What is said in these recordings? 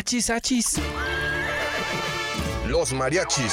Achis, achis. Los mariachis.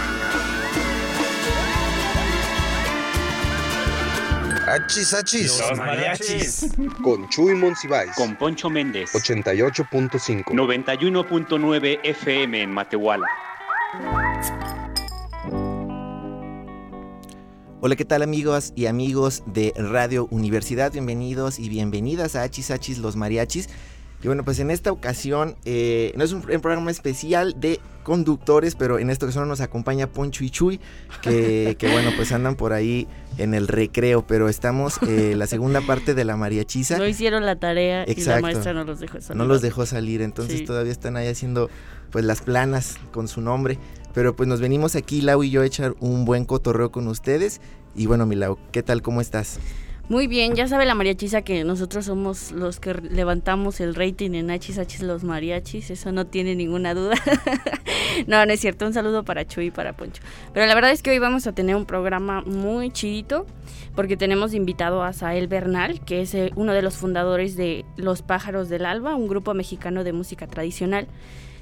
Achis, achis. mariachis. Con Chuy Monsiváis. con Poncho Méndez. 88.5. 91.9 FM en Matehuala. Hola, ¿qué tal amigos y amigos de Radio Universidad? Bienvenidos y bienvenidas a Hachis Hachis Los Mariachis. Y bueno, pues en esta ocasión eh, no es un, un programa especial de conductores, pero en esta ocasión nos acompaña Poncho y Chuy, que, que bueno, pues andan por ahí en el recreo, pero estamos eh, la segunda parte de la mariachiza. No hicieron la tarea y la Exacto. maestra no los dejó salir. No los dejó salir, entonces Sí. todavía están ahí haciendo pues las planas con su nombre. Pero pues nos venimos aquí, Lau y yo, a echar un buen cotorreo con ustedes. Y bueno, mi Lau, ¿qué tal? ¿Cómo estás? Muy bien, ya sabe la mariachiza que nosotros somos los que levantamos el rating en Hachis los mariachis, eso no tiene ninguna duda. no, no es cierto, un saludo para Chuy y para Poncho. Pero la verdad es que hoy vamos a tener un programa muy chidito porque tenemos invitado a Sael Bernal, que es eh, uno de los fundadores de Los Pájaros del Alba, un grupo mexicano de música tradicional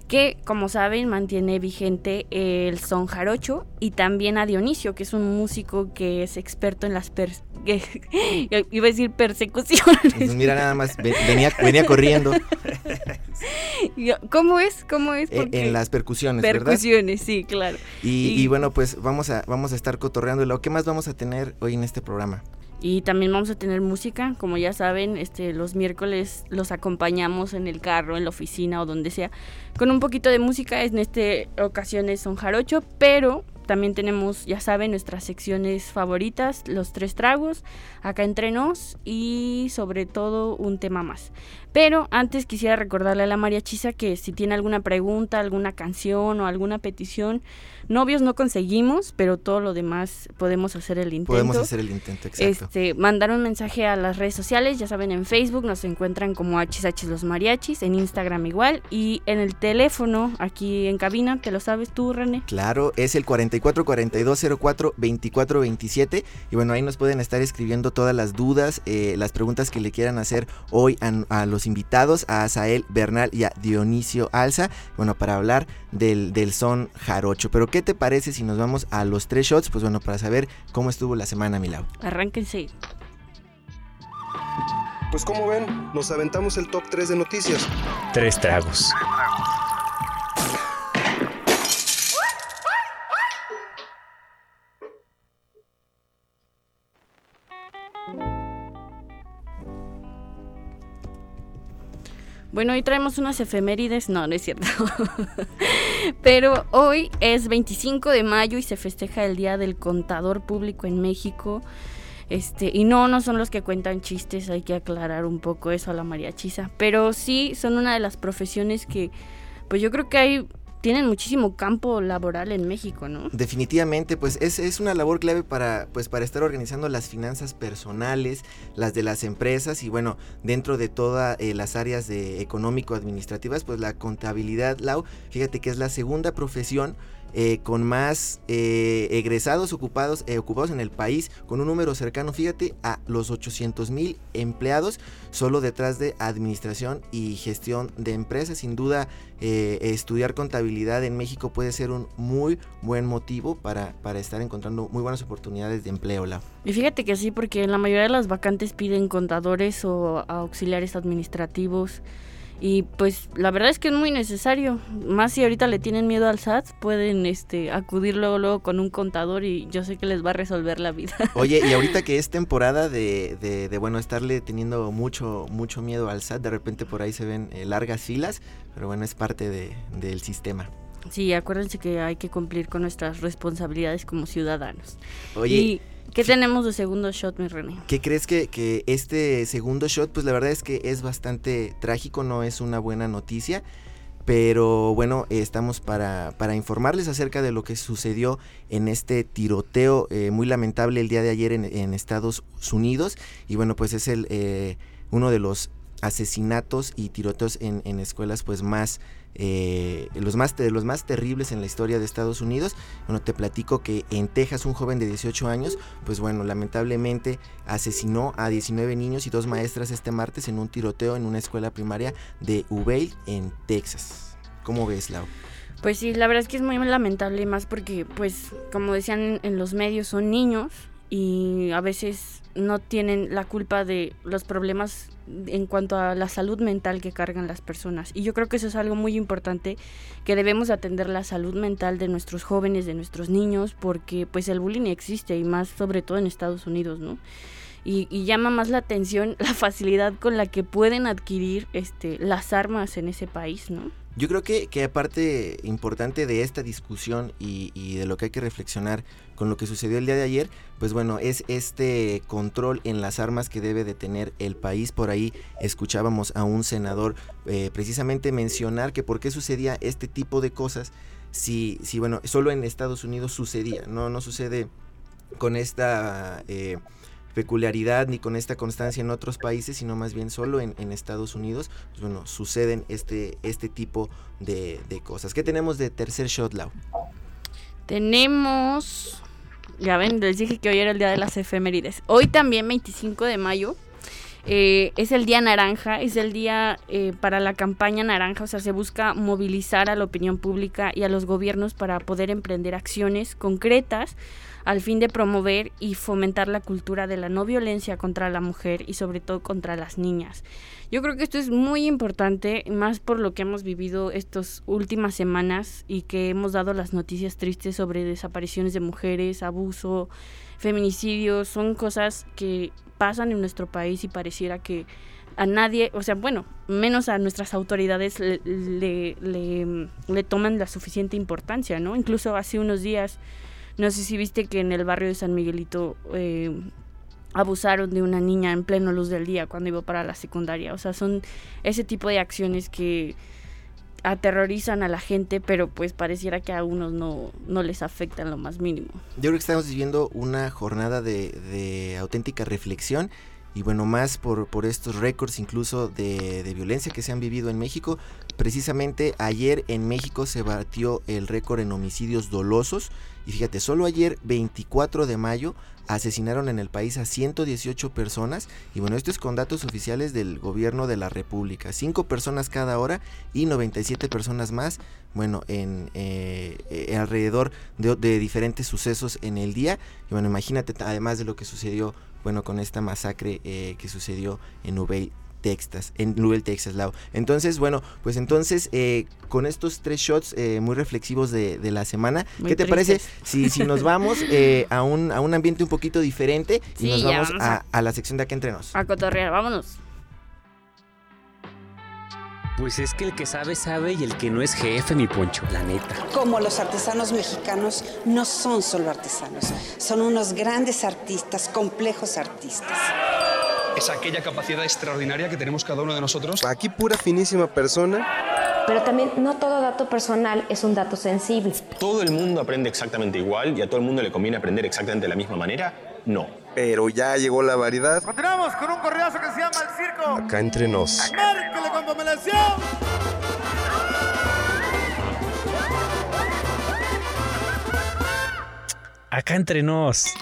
que como saben mantiene vigente el son jarocho y también a Dionisio, que es un músico que es experto en las iba a decir persecuciones. Pues mira, nada más, ve- venía, venía corriendo ¿Cómo es? ¿Cómo es? Porque- en las percusiones, ¿verdad? percusiones, sí, claro. Y, Y- y bueno, pues vamos a, vamos a estar cotorreando. ¿Qué más vamos a tener hoy en este programa? Y también vamos a tener música, como ya saben, este los miércoles los acompañamos en el carro, en la oficina o donde sea, con un poquito de música. En esta ocasión son jarocho, pero también tenemos, ya saben, nuestras secciones favoritas, los tres tragos, acá entre nos y sobre todo un tema más. Pero antes quisiera recordarle a la mariachisa que si tiene alguna pregunta, alguna canción o alguna petición, novios no conseguimos, pero todo lo demás podemos hacer el intento. Podemos hacer el intento, exacto. Este, mandar un mensaje a las redes sociales, ya saben, en Facebook nos encuentran como HH los mariachis, en Instagram igual, y en el teléfono, aquí en cabina, ¿te lo sabes tú, René? Claro, es el 44 42 04 24 27 y bueno, ahí nos pueden estar escribiendo todas las dudas, eh, las preguntas que le quieran hacer hoy a, a los invitados, a Asael Bernal y a Dionisio Alza, bueno, para hablar del, del son jarocho. Pero ¿qué te parece si nos vamos a los tres shots? Pues bueno, para saber cómo estuvo la semana, Milau. Arránquense. Pues como ven, nos aventamos el top 3 de noticias. Tres tragos. Bueno, hoy traemos unas efemérides, no, no es cierto. Pero hoy es 25 de mayo y se festeja el Día del Contador Público en México. Este, y no, no son los que cuentan chistes, hay que aclarar un poco eso a la mariachiza. Pero sí son una de las profesiones que, pues yo creo que hay, tienen muchísimo campo laboral en México, ¿no? Definitivamente, pues es, es una labor clave para, pues, para estar organizando las finanzas personales, las de las empresas y bueno, dentro de todas eh, las áreas de económico-administrativas, pues la contabilidad, Lau, fíjate que es la segunda profesión eh, con más eh, egresados ocupados, eh, ocupados en el país, con un número cercano, fíjate, a los 800 mil empleados, solo detrás de administración y gestión de empresas. Sin duda, eh, estudiar contabilidad en México puede ser un muy buen motivo para, para estar encontrando muy buenas oportunidades de empleo, Lau. Y fíjate que sí, porque la mayoría de las vacantes piden contadores o auxiliares administrativos. Y pues la verdad es que es muy necesario. Más si ahorita le tienen miedo al SAT, pueden este, acudir luego, luego con un contador y yo sé que les va a resolver la vida. Oye, y ahorita que es temporada de, de, de, bueno, estarle teniendo mucho, mucho miedo al SAT, de repente por ahí se ven eh, largas filas, pero bueno, es parte de, del sistema. Sí, acuérdense que hay que cumplir con nuestras responsabilidades como ciudadanos. Oye, ¿Y qué tenemos de segundo shot, mi René? ¿Qué crees que, que este segundo shot, pues la verdad es que es bastante trágico, no es una buena noticia? pero bueno, estamos para, para, informarles acerca de lo que sucedió en este tiroteo eh, muy lamentable el día de ayer en, Estados Unidos. Y bueno, pues es el eh, uno de los asesinatos y tiroteos en, en escuelas pues más eh, los más de los más terribles en la historia de Estados Unidos. Bueno, te platico que en Texas un joven de 18 años, pues bueno, lamentablemente asesinó a 19 niños y dos maestras este martes en un tiroteo en una escuela primaria de Uvalde en Texas. ¿Cómo ves, Lau? Pues sí, la verdad es que es muy lamentable más porque, pues, como decían en los medios, son niños y a veces no tienen la culpa de los problemas en cuanto a la salud mental que cargan las personas. Y yo creo que eso es algo muy importante, que debemos atender la salud mental de nuestros jóvenes, de nuestros niños, porque pues el bullying existe y más sobre todo en Estados Unidos, ¿no? Y, llama más la atención la facilidad con la que pueden adquirir este, las armas en ese país, ¿no? Yo creo que, que aparte importante de esta discusión y, de lo que hay que reflexionar con lo que sucedió el día de ayer, pues bueno, es este control en las armas que debe de tener el país. Por ahí escuchábamos a un senador eh, precisamente mencionar que por qué sucedía este tipo de cosas si, si bueno, solo en Estados Unidos sucedía, no, no sucede con esta... Eh, peculiaridad ni con esta constancia en otros países, sino más bien solo en, Estados Unidos, pues bueno, suceden este, este tipo de, cosas. ¿Qué tenemos de tercer shot, Lau? Tenemos, ya ven, les dije que hoy era el día de las efemérides. Hoy también, 25 de mayo, eh, es el día naranja, es el día eh, para la campaña naranja, o sea, se busca movilizar a la opinión pública y a los gobiernos para poder emprender acciones concretas al fin de promover y fomentar la cultura de la no violencia contra la mujer y sobre todo contra las niñas. Yo creo que esto es muy importante, más por lo que hemos vivido estas últimas semanas y que hemos dado las noticias tristes sobre desapariciones de mujeres, abuso, feminicidios, son cosas que pasan en nuestro país y pareciera que a nadie, o sea, bueno, menos a nuestras autoridades le, le, le, toman la suficiente importancia, ¿no? Incluso hace unos días no sé si viste que en el barrio de San Miguelito eh, abusaron de una niña en pleno luz del día cuando iba para la secundaria. O sea, son ese tipo de acciones que aterrorizan a la gente, pero pues pareciera que a unos no, no les afectan lo más mínimo. Yo creo que estamos viviendo una jornada de, auténtica reflexión y bueno, más por, por estos récords incluso de, de, violencia que se han vivido en México. Precisamente ayer en México se batió el récord en homicidios dolosos y fíjate, solo ayer 24 de mayo asesinaron en el país a 118 personas y bueno, esto es con datos oficiales del gobierno de la República. 5 personas cada hora y 97 personas más, bueno, en eh, alrededor de, de diferentes sucesos en el día. Y bueno, imagínate además de lo que sucedió bueno, con esta masacre eh, que sucedió en Ubey, Texas, en Newell, Texas, Lao. Entonces, bueno, pues entonces, eh, con estos tres shots eh, muy reflexivos de, la semana, ¿qué te parece si, si nos vamos a, un, a un ambiente un poquito diferente y nos vamos, a, a, la sección de acá entre nos? A cotorrear, vámonos. Pues es que el que sabe, sabe y el que no es jefe, mi poncho, la neta. Como los artesanos mexicanos no son solo artesanos, son unos grandes artistas, complejos artistas. Es aquella capacidad extraordinaria que tenemos cada uno de nosotros. Aquí pura finísima persona. Pero también no todo dato personal es un dato sensible. ¿Todo el mundo aprende exactamente igual y a todo el mundo le conviene aprender exactamente de la misma manera? No. Pero ya llegó la variedad. Continuamos con un correazo que se llama El Circo. Acá entre nos. ¡Márquele con! Acá entre nos.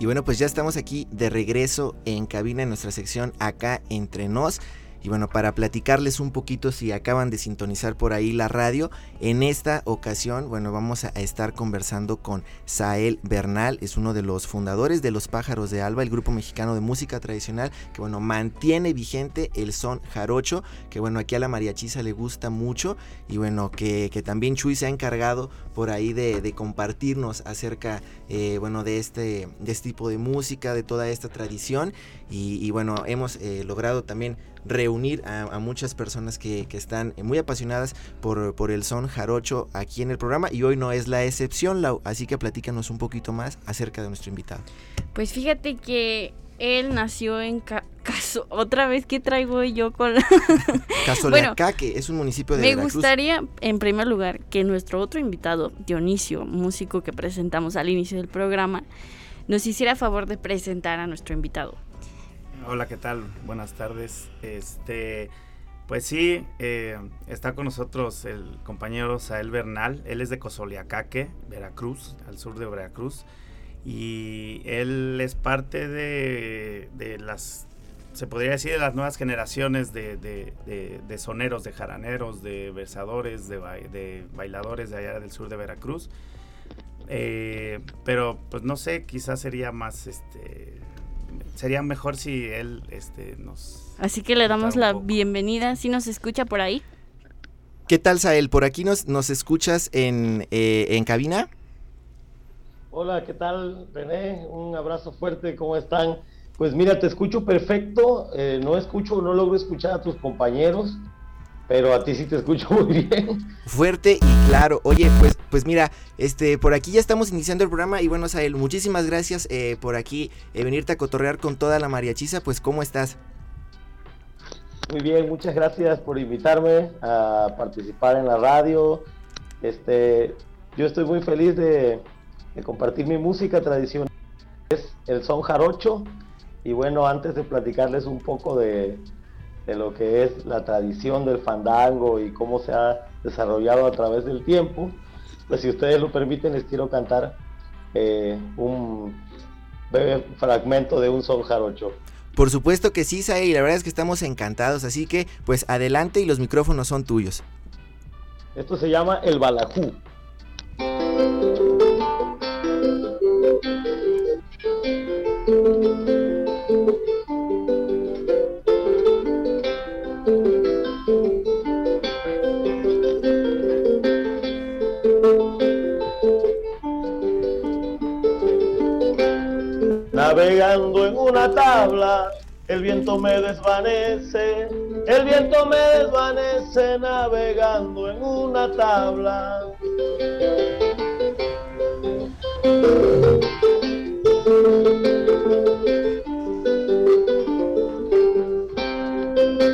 Y bueno, pues ya estamos aquí de regreso en cabina en nuestra sección Acá entre nos. Y bueno, para platicarles un poquito si acaban de sintonizar por ahí la radio, en esta ocasión, bueno, vamos a estar conversando con Sael Bernal, es uno de los fundadores de Los Pájaros de Alba, el grupo mexicano de música tradicional, que bueno, mantiene vigente el son jarocho, que bueno, aquí a la mariachisa le gusta mucho, y bueno, que, también Chuy se ha encargado por ahí de, compartirnos acerca, eh, bueno, de este, de este tipo de música, de toda esta tradición, y, bueno, hemos eh, logrado también reunir a, muchas personas que, están muy apasionadas por, por, el son jarocho aquí en el programa y hoy no es la excepción, Lau, así que platícanos un poquito más acerca de nuestro invitado. Pues fíjate que Él nació en Caso. Otra vez que traigo yo con. Casolacaque, es un municipio de Me gustaría, en primer lugar, que nuestro otro invitado, Dionisio, músico que presentamos al inicio del programa, nos hiciera favor de presentar a nuestro invitado. Hola, ¿qué tal? Buenas tardes. Este. Pues sí, eh, está con nosotros el compañero Sael Bernal. Él es de Cosoliacaque, Veracruz, al sur de Veracruz. Y él es parte de, las, se podría decir, de las nuevas generaciones de, soneros, de jaraneros, de versadores, de, bailadores de allá del sur de Veracruz. Eh, pero pues no sé, quizás sería más, este, sería mejor si él este, nos Así que le damos la bienvenida. ¿Sí nos escucha por ahí? ¿Qué tal, Sael? ¿Por aquí nos, nos escuchas en, eh, en cabina? Hola, ¿qué tal, René? Un abrazo fuerte, ¿cómo están? Pues mira, te escucho perfecto, eh, no escucho, no logro escuchar a tus compañeros, pero a ti sí te escucho muy bien. Fuerte y claro. Oye, pues, pues mira, este, por aquí ya estamos iniciando el programa y bueno, Sael, muchísimas gracias eh, por aquí venirte a cotorrear con toda la mariachiza, pues ¿cómo estás? Muy bien, muchas gracias por invitarme a participar en la radio. Este, yo estoy muy feliz de, compartir mi música tradicional, es el son jarocho. Y bueno, antes de platicarles un poco de, lo que es la tradición del fandango y cómo se ha desarrollado a través del tiempo, pues si ustedes lo permiten, les quiero cantar eh, un breve fragmento de un son jarocho. Por supuesto que sí, Sae, y la verdad es que estamos encantados, así que pues adelante y los micrófonos son tuyos. Esto se llama el balajú. Tabla, el viento me desvanece, el viento me desvanece navegando en una tabla.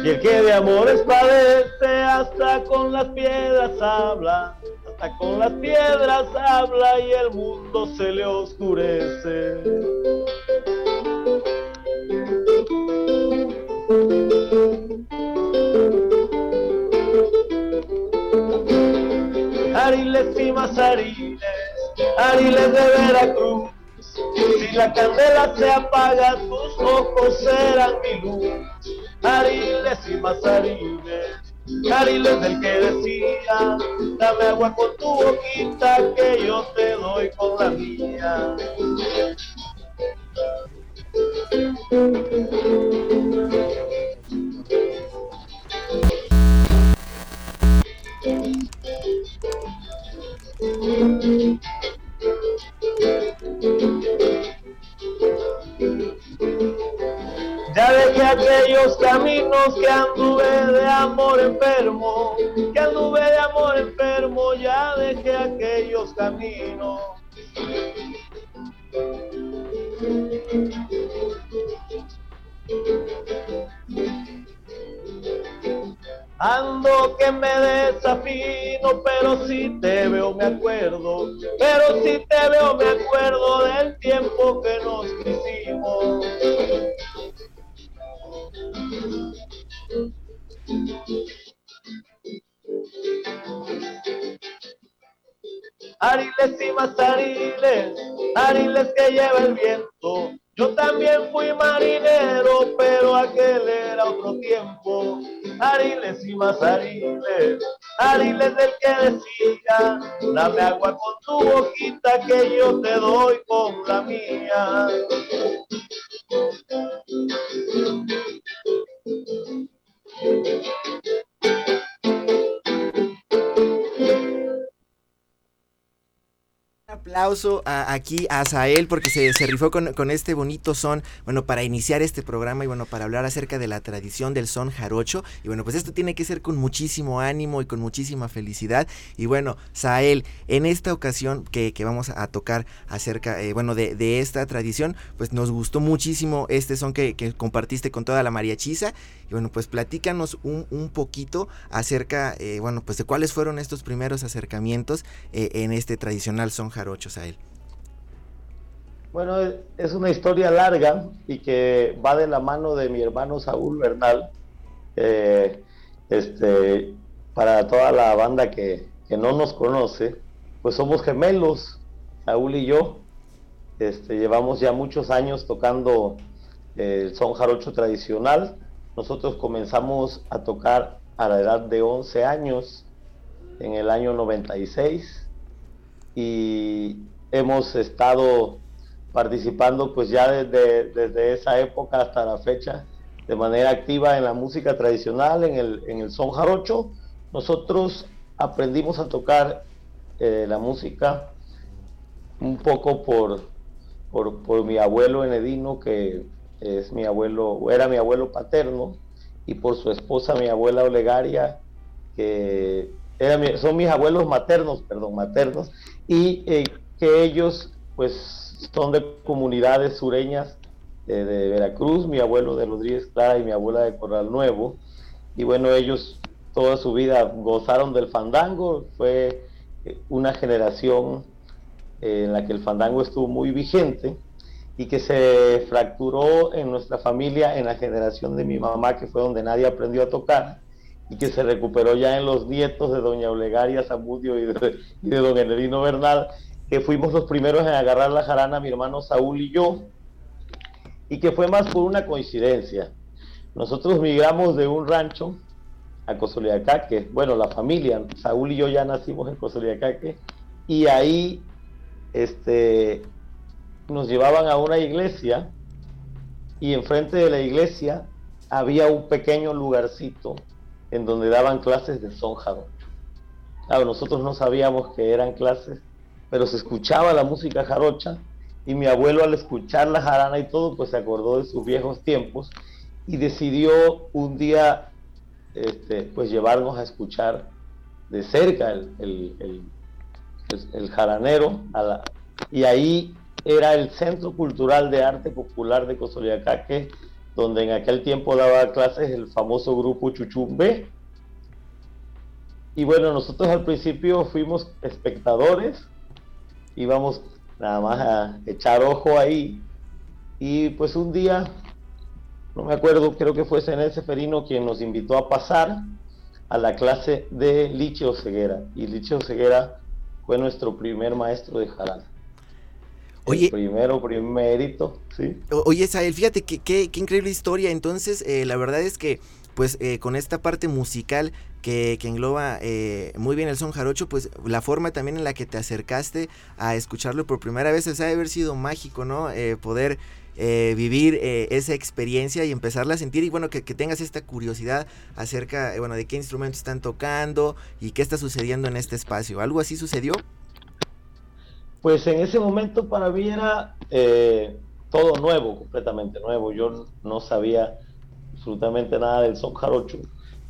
Y el que de amores padece hasta con las piedras habla con las piedras habla y el mundo se le oscurece. Ariles de Veracruz. Si la candela se apaga, tus ojos serán mi luz. Ariles y más ariles Cariles del que decía, dame agua con tu boquita que yo te que anduve de amor enfermo, que anduve de amor enfermo, ya dejé aquellos caminos. Ando que me desafino, pero si te veo me acuerdo, pero si te veo me acuerdo del tiempo que nos quisimos. Ariles, que lleva el viento. Yo también fui marinero, pero aquel era otro tiempo. Ariles y más ariles, ariles del que decía, dame agua con tu boquita que yo te doy con la mía. Aplauso aquí a Sael porque se, se rifó con, con, este bonito son, bueno, para iniciar este programa y bueno, para hablar acerca de la tradición del son jarocho. Y bueno, pues esto tiene que ser con muchísimo ánimo y con muchísima felicidad. Y bueno, Sael, en esta ocasión que, que vamos a tocar acerca, eh, bueno, de, de, esta tradición, pues nos gustó muchísimo este son que, que compartiste con toda la mariachiza. Y bueno, pues platícanos un, un poquito acerca, eh, bueno, pues de cuáles fueron estos primeros acercamientos eh, en este tradicional son jarocho, Sael. Bueno, es una historia larga y que va de la mano de mi hermano Saúl Bernal. este, para toda la banda que, que, no nos conoce, pues somos gemelos, Saúl y yo. Este, llevamos ya muchos años tocando el son jarocho tradicional. Nosotros comenzamos a tocar a la edad de 11 años, en el año 96, y hemos estado participando pues ya desde, desde esa época hasta la fecha de manera activa en la música tradicional, en el, en el son jarocho. Nosotros aprendimos a tocar eh, la música un poco por, por, por, mi abuelo Enedino, que es mi abuelo, era mi abuelo paterno, y por su esposa, mi abuela Olegaria, que son mis abuelos maternos, perdón, maternos, y eh, que ellos pues son de comunidades sureñas de, de, Veracruz, mi abuelo de Rodríguez Clara y mi abuela de Corral Nuevo. Y bueno, ellos toda su vida gozaron del fandango, fue eh, una generación en la que el fandango estuvo muy vigente y que se fracturó en nuestra familia en la generación de mi mamá, que fue donde nadie aprendió a tocar, y que se recuperó ya en los nietos de doña Olegaria Zamudio y de, y de don Enedino Bernal, que fuimos los primeros en agarrar la jarana, mi hermano Saúl y yo, y que fue más por una coincidencia. Nosotros migramos de un rancho a Cosoliacaque, bueno, la familia, Saúl y yo ya nacimos en Cosoliacaque, y ahí este, nos llevaban a una iglesia, y enfrente de la iglesia había un pequeño lugarcito en donde daban clases de son jarocho. Claro, nosotros no sabíamos que eran clases pero se escuchaba la música jarocha y mi abuelo al escuchar la jarana y todo, pues se acordó de sus viejos tiempos y decidió un día este, pues llevarnos a escuchar de cerca el, el, el, el jaranero y ahí era el Centro Cultural de Arte Popular de Cosoliacaque, donde en aquel tiempo daba clases el famoso grupo Chuchumbe. Y bueno, nosotros al principio fuimos espectadores, íbamos nada más a echar ojo ahí. Y pues un día, no me acuerdo, creo que fue Senel Seferino quien nos invitó a pasar a la clase de Licheo Ceguera. Y Licheo Ceguera fue nuestro primer maestro de jarana. Oye, el primero, primérito, sí. Oye, Sael, fíjate que qué increíble historia. Entonces, eh, la verdad es que, pues, eh, con esta parte musical que, que engloba eh, muy bien el son jarocho, pues la forma también en la que te acercaste a escucharlo por primera vez, o sea, haber sido mágico, ¿no? Eh, poder eh, vivir eh, esa experiencia y empezarla a sentir y bueno, que, que tengas esta curiosidad acerca, eh, bueno, de qué instrumentos están tocando y qué está sucediendo en este espacio. ¿Algo así sucedió? Pues en ese momento para mí era eh, todo nuevo, completamente nuevo. Yo no sabía absolutamente nada del son jarocho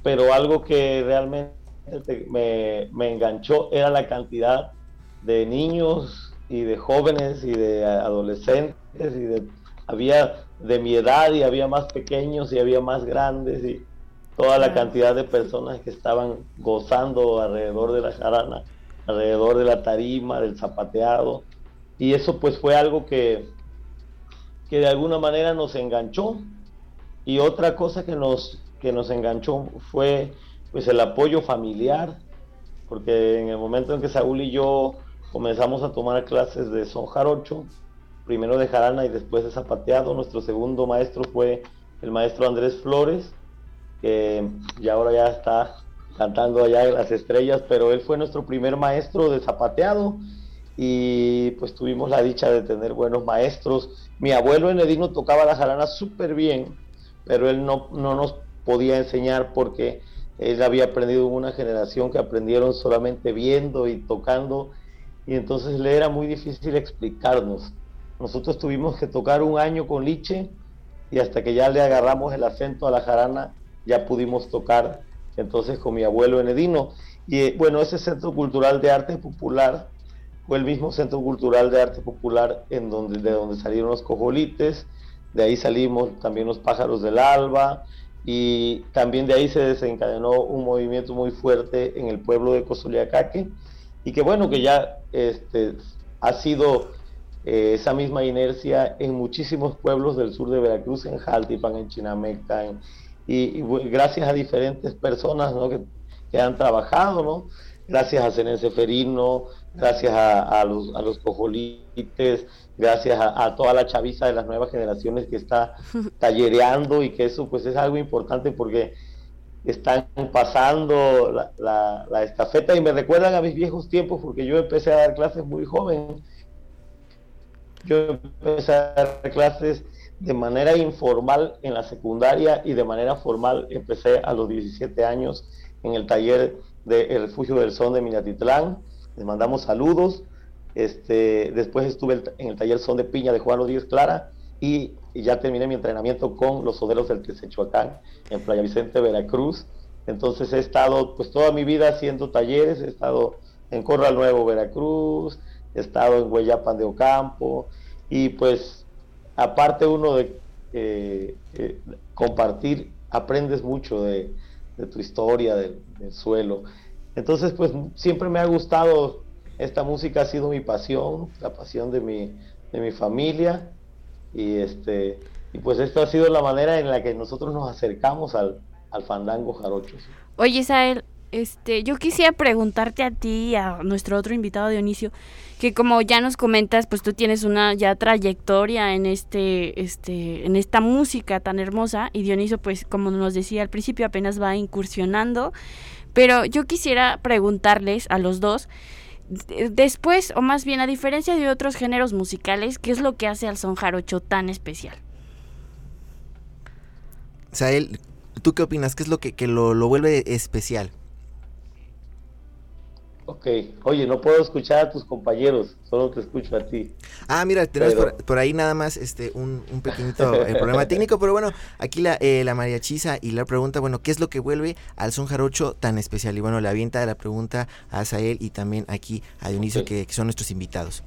pero algo que realmente me, me, enganchó era la cantidad de niños y de jóvenes y de adolescentes y de había de mi edad y había más pequeños y había más grandes y toda la cantidad de personas que estaban gozando alrededor de la jarana, alrededor de la tarima, del zapateado. Y eso pues fue algo que que de alguna manera nos enganchó. Y otra cosa que nos que nos enganchó fue pues el apoyo familiar, porque en el momento en que Saúl y yo comenzamos a tomar clases de son jarocho, primero de jarana y después de zapateado, nuestro segundo maestro fue el maestro Andrés Flores, que ya ahora ya está cantando allá en las estrellas, pero él fue nuestro primer maestro de zapateado y pues tuvimos la dicha de tener buenos maestros. Mi abuelo Enedino tocaba la jarana súper bien, pero él no, no nos podía enseñar porque él había aprendido una generación que aprendieron solamente viendo y tocando y entonces le era muy difícil explicarnos. Nosotros tuvimos que tocar un año con Liche y hasta que ya le agarramos el acento a la jarana, ya pudimos tocar entonces con mi abuelo Enedino. Y eh, bueno, ese Centro Cultural de Arte Popular fue el mismo Centro Cultural de Arte Popular en donde, de donde salieron los cojolites, de ahí salimos también los pájaros del alba, y también de ahí se desencadenó un movimiento muy fuerte en el pueblo de Cozuliacaque, y que bueno, que ya este, ha sido eh, esa misma inercia en muchísimos pueblos del sur de Veracruz, en Jaltipan, en Chinameca, y, gracias a diferentes personas que, que, han trabajado, ¿no? gracias a Cenense Ferino, gracias a, los, a los cojolites, gracias a, toda la chaviza de las nuevas generaciones que está tallereando y que eso pues es algo importante porque están pasando la, la, estafeta y me recuerdan a mis viejos tiempos porque yo empecé a dar clases muy joven. Yo empecé a dar clases de manera informal en la secundaria y de manera formal empecé a los 17 años en el taller del Refugio del Son de Minatitlán. Les mandamos saludos. Este, después estuve en el taller Son de Piña de Juan Rodríguez Clara y, ya terminé mi entrenamiento con los soderos del Tesechuacán en Playa Vicente, Veracruz. Entonces he estado pues toda mi vida haciendo talleres, he estado en Corral Nuevo, Veracruz, he estado en Hueyapan de Ocampo y pues aparte uno de eh, eh, compartir, aprendes mucho de, tu historia, del suelo. Entonces pues siempre me ha gustado esta música ha sido mi pasión, la pasión de mi, de mi familia y este y pues esta ha sido la manera en la que nosotros nos acercamos al, al fandango jarocho. Oye, Sael, este, yo quisiera preguntarte a ti y a nuestro otro invitado Dionisio, que como ya nos comentas, pues tú tienes una ya trayectoria en este, este, en esta música tan hermosa, y Dionisio, pues, como nos decía al principio, apenas va incursionando. Pero yo quisiera preguntarles a los dos después, o más bien a diferencia de otros géneros musicales, ¿qué es lo que hace al son jarocho tan especial? Sael, ¿tú qué opinas? ¿Qué es lo que, que lo, lo vuelve especial? Ok, oye, no puedo escuchar a tus compañeros, solo te escucho a ti. Ah, mira, tenemos por, ahí nada más este un, un pequeñito eh, problema técnico, pero bueno, aquí la, eh, la María Chisa y la pregunta, bueno, ¿qué es lo que vuelve al son jarocho tan especial? Y bueno, le avienta la pregunta a Azael y también aquí a Dionisio, que, son nuestros invitados.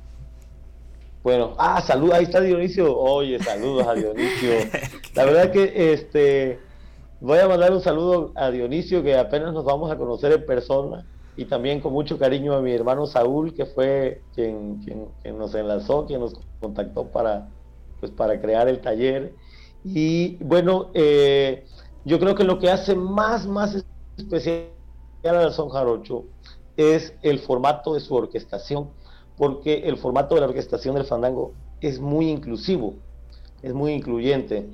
Bueno, ah, salud, ahí está Dionisio. Oye, saludos a Dionisio. La verdad que este voy a mandar un saludo a Dionisio, que apenas nos vamos a conocer en persona y también con mucho cariño a mi hermano Saúl, que fue quien, quien, nos enlazó, quien nos contactó para, pues, para crear el taller. Y bueno, eh, yo creo que lo que hace más, más especial al son jarocho es el formato de su orquestación, porque el formato de la orquestación del fandango es muy inclusivo, es muy incluyente.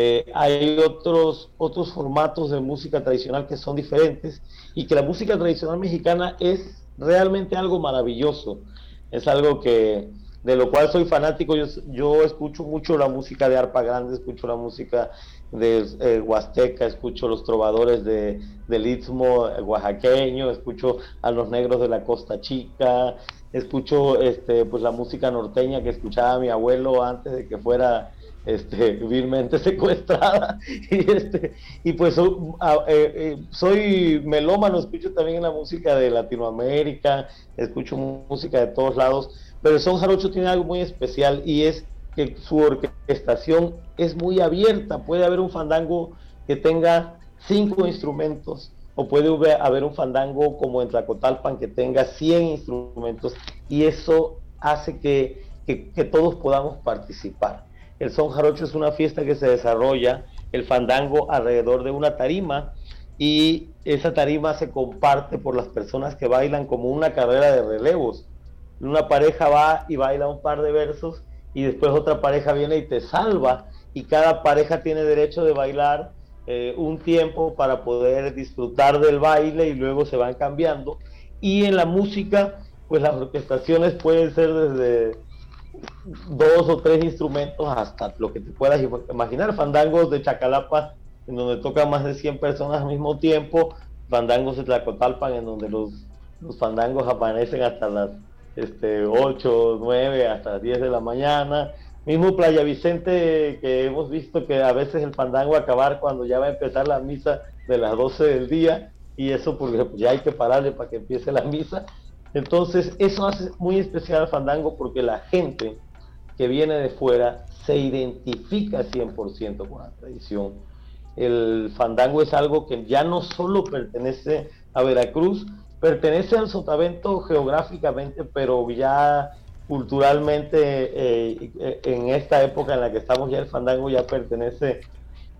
Eh, hay otros, otros formatos de música tradicional que son diferentes y que la música tradicional mexicana es realmente algo maravilloso. Es algo que de lo cual soy fanático. Yo, escucho mucho la música de arpa grande, escucho la música de eh, Huasteca, escucho los trovadores de, del istmo oaxaqueño, escucho a los negros de la Costa Chica, escucho este, pues la música norteña que escuchaba mi abuelo antes de que fuera este, vilmente secuestrada. Y, este, y pues eh, eh, soy melómano, escucho también la música de Latinoamérica, escucho música de todos lados, pero son jarocho tiene algo muy especial y es que su orquestación es muy abierta. Puede haber un fandango que tenga cinco instrumentos, o puede haber un fandango como en Tlacotalpan que tenga 100 instrumentos, y eso hace que, que todos podamos participar. El son jarocho es una fiesta que se desarrolla, el fandango alrededor de una tarima y esa tarima se comparte por las personas que bailan como una carrera de relevos. Una pareja va y baila un par de versos y después otra pareja viene y te salva y cada pareja tiene derecho de bailar eh, un tiempo para poder disfrutar del baile y luego se van cambiando. Y en la música, pues las orquestaciones pueden ser desde dos o tres instrumentos hasta lo que te puedas imaginar. Fandangos de Chacalapa, en donde tocan más de 100 personas al mismo tiempo. Fandangos de Tlacotalpan, en donde los, los fandangos aparecen hasta las este, 8, 9 hasta 10 de la mañana. Mismo Playa Vicente, que hemos visto que a veces el fandango acabar cuando ya va a empezar la misa de las 12 del día, y eso porque ya hay que pararle para que empiece la misa. Entonces, eso hace muy especial al fandango porque la gente que viene de fuera se identifica 100% con la tradición. El fandango es algo que ya no solo pertenece a Veracruz, pertenece al Sotavento geográficamente, pero ya culturalmente eh, en esta época en la que estamos ya el fandango ya pertenece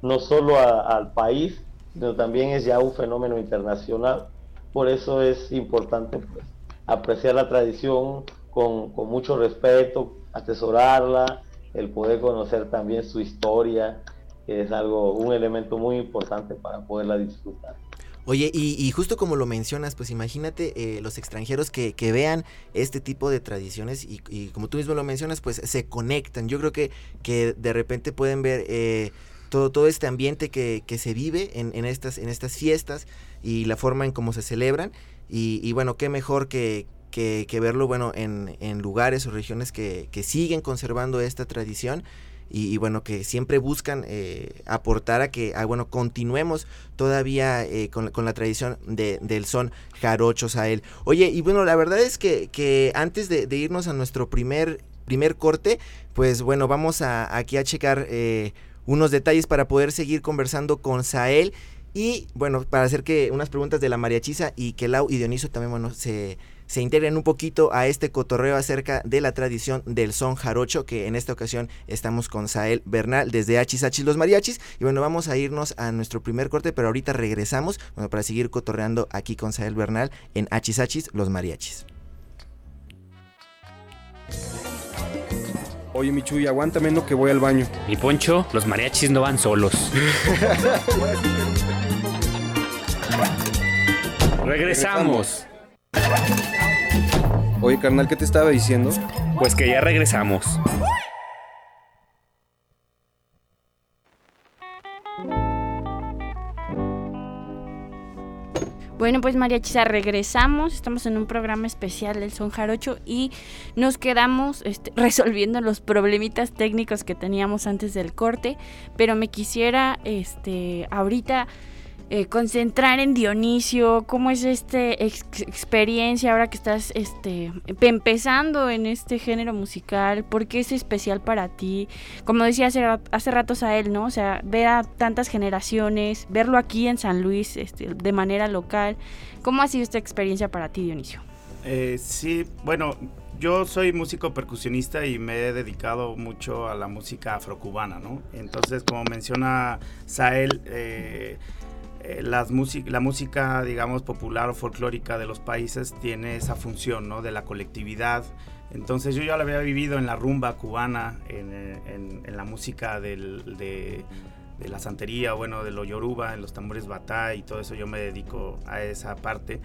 no solo al país, sino también es ya un fenómeno internacional. Por eso es importante pues, apreciar la tradición con, con mucho respeto, atesorarla, el poder conocer también su historia, que es algo, un elemento muy importante para poderla disfrutar. Oye, y, justo como lo mencionas, pues imagínate eh, los extranjeros que, que, vean este tipo de tradiciones y, como tú mismo lo mencionas, pues se conectan. Yo creo que, que de repente pueden ver eh, todo, todo este ambiente que, que se vive en, en, estas, en estas fiestas y la forma en cómo se celebran. Y, y bueno, qué mejor que, que, verlo bueno en, en, lugares o regiones que, que siguen conservando esta tradición y, bueno, que siempre buscan eh, aportar a que, bueno, continuemos todavía eh, con, la tradición de, del son jarocho él. Oye, y bueno, la verdad es que, que antes de, irnos a nuestro primer, primer corte, pues bueno, vamos a, aquí a checar eh, unos detalles para poder seguir conversando con Sael. Y bueno, para hacer que unas preguntas de la mariachiza y que Lau y Dioniso también, bueno, se se integren un poquito a este cotorreo acerca de la tradición del son jarocho, que en esta ocasión estamos con Sael Bernal desde Hachis Los Mariachis. Y bueno, vamos a irnos a nuestro primer corte, pero ahorita regresamos bueno, para seguir cotorreando aquí con Sael Bernal en Hachis Los Mariachis. Oye, Michuy, aguántame no que voy al baño. Mi Poncho, los mariachis no van solos. Regresamos. Oye, carnal, ¿qué te estaba diciendo? Pues que ya regresamos. Bueno, pues María Chisa, regresamos. Estamos en un programa especial del Son Jarocho y nos quedamos este, resolviendo los problemitas técnicos que teníamos antes del corte. Pero me quisiera este, ahorita eh, concentrar en Dionisio, cómo es esta experiencia ahora que estás este, empezando en este género musical, por qué es especial para ti, como decía hace, hace ratos a él, ¿no? O sea, ver a tantas generaciones, verlo aquí en San Luis este, de manera local, ¿cómo ha sido esta experiencia para ti, Dionisio? Eh, sí, bueno, yo soy músico percusionista y me he dedicado mucho a la música afrocubana, ¿no? Entonces, como menciona Sael, eh, eh, las la música, digamos, popular o folclórica de los países tiene esa función, ¿no? De la colectividad. Entonces yo ya lo había vivido en la rumba cubana, en, la música de, la santería, bueno, de lo yoruba, en los tambores batá y todo eso, yo me dedico a esa parte.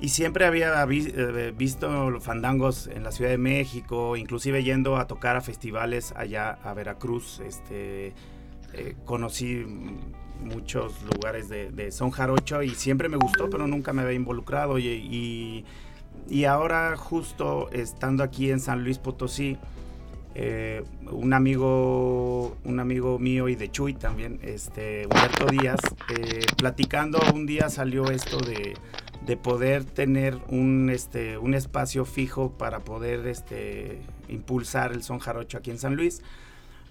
Y siempre había eh, visto fandangos en la Ciudad de México, inclusive yendo a tocar a festivales allá a Veracruz. Este, eh, conocí muchos lugares de, son jarocho y siempre me gustó, pero nunca me había involucrado. Y, y, ahora justo estando aquí en San Luis Potosí, eh, un amigo un amigo mío y de Chuy también, este, Humberto Díaz, eh, platicando un día salió esto de, de poder tener un, este, un espacio fijo para poder este, impulsar el son jarocho aquí en San Luis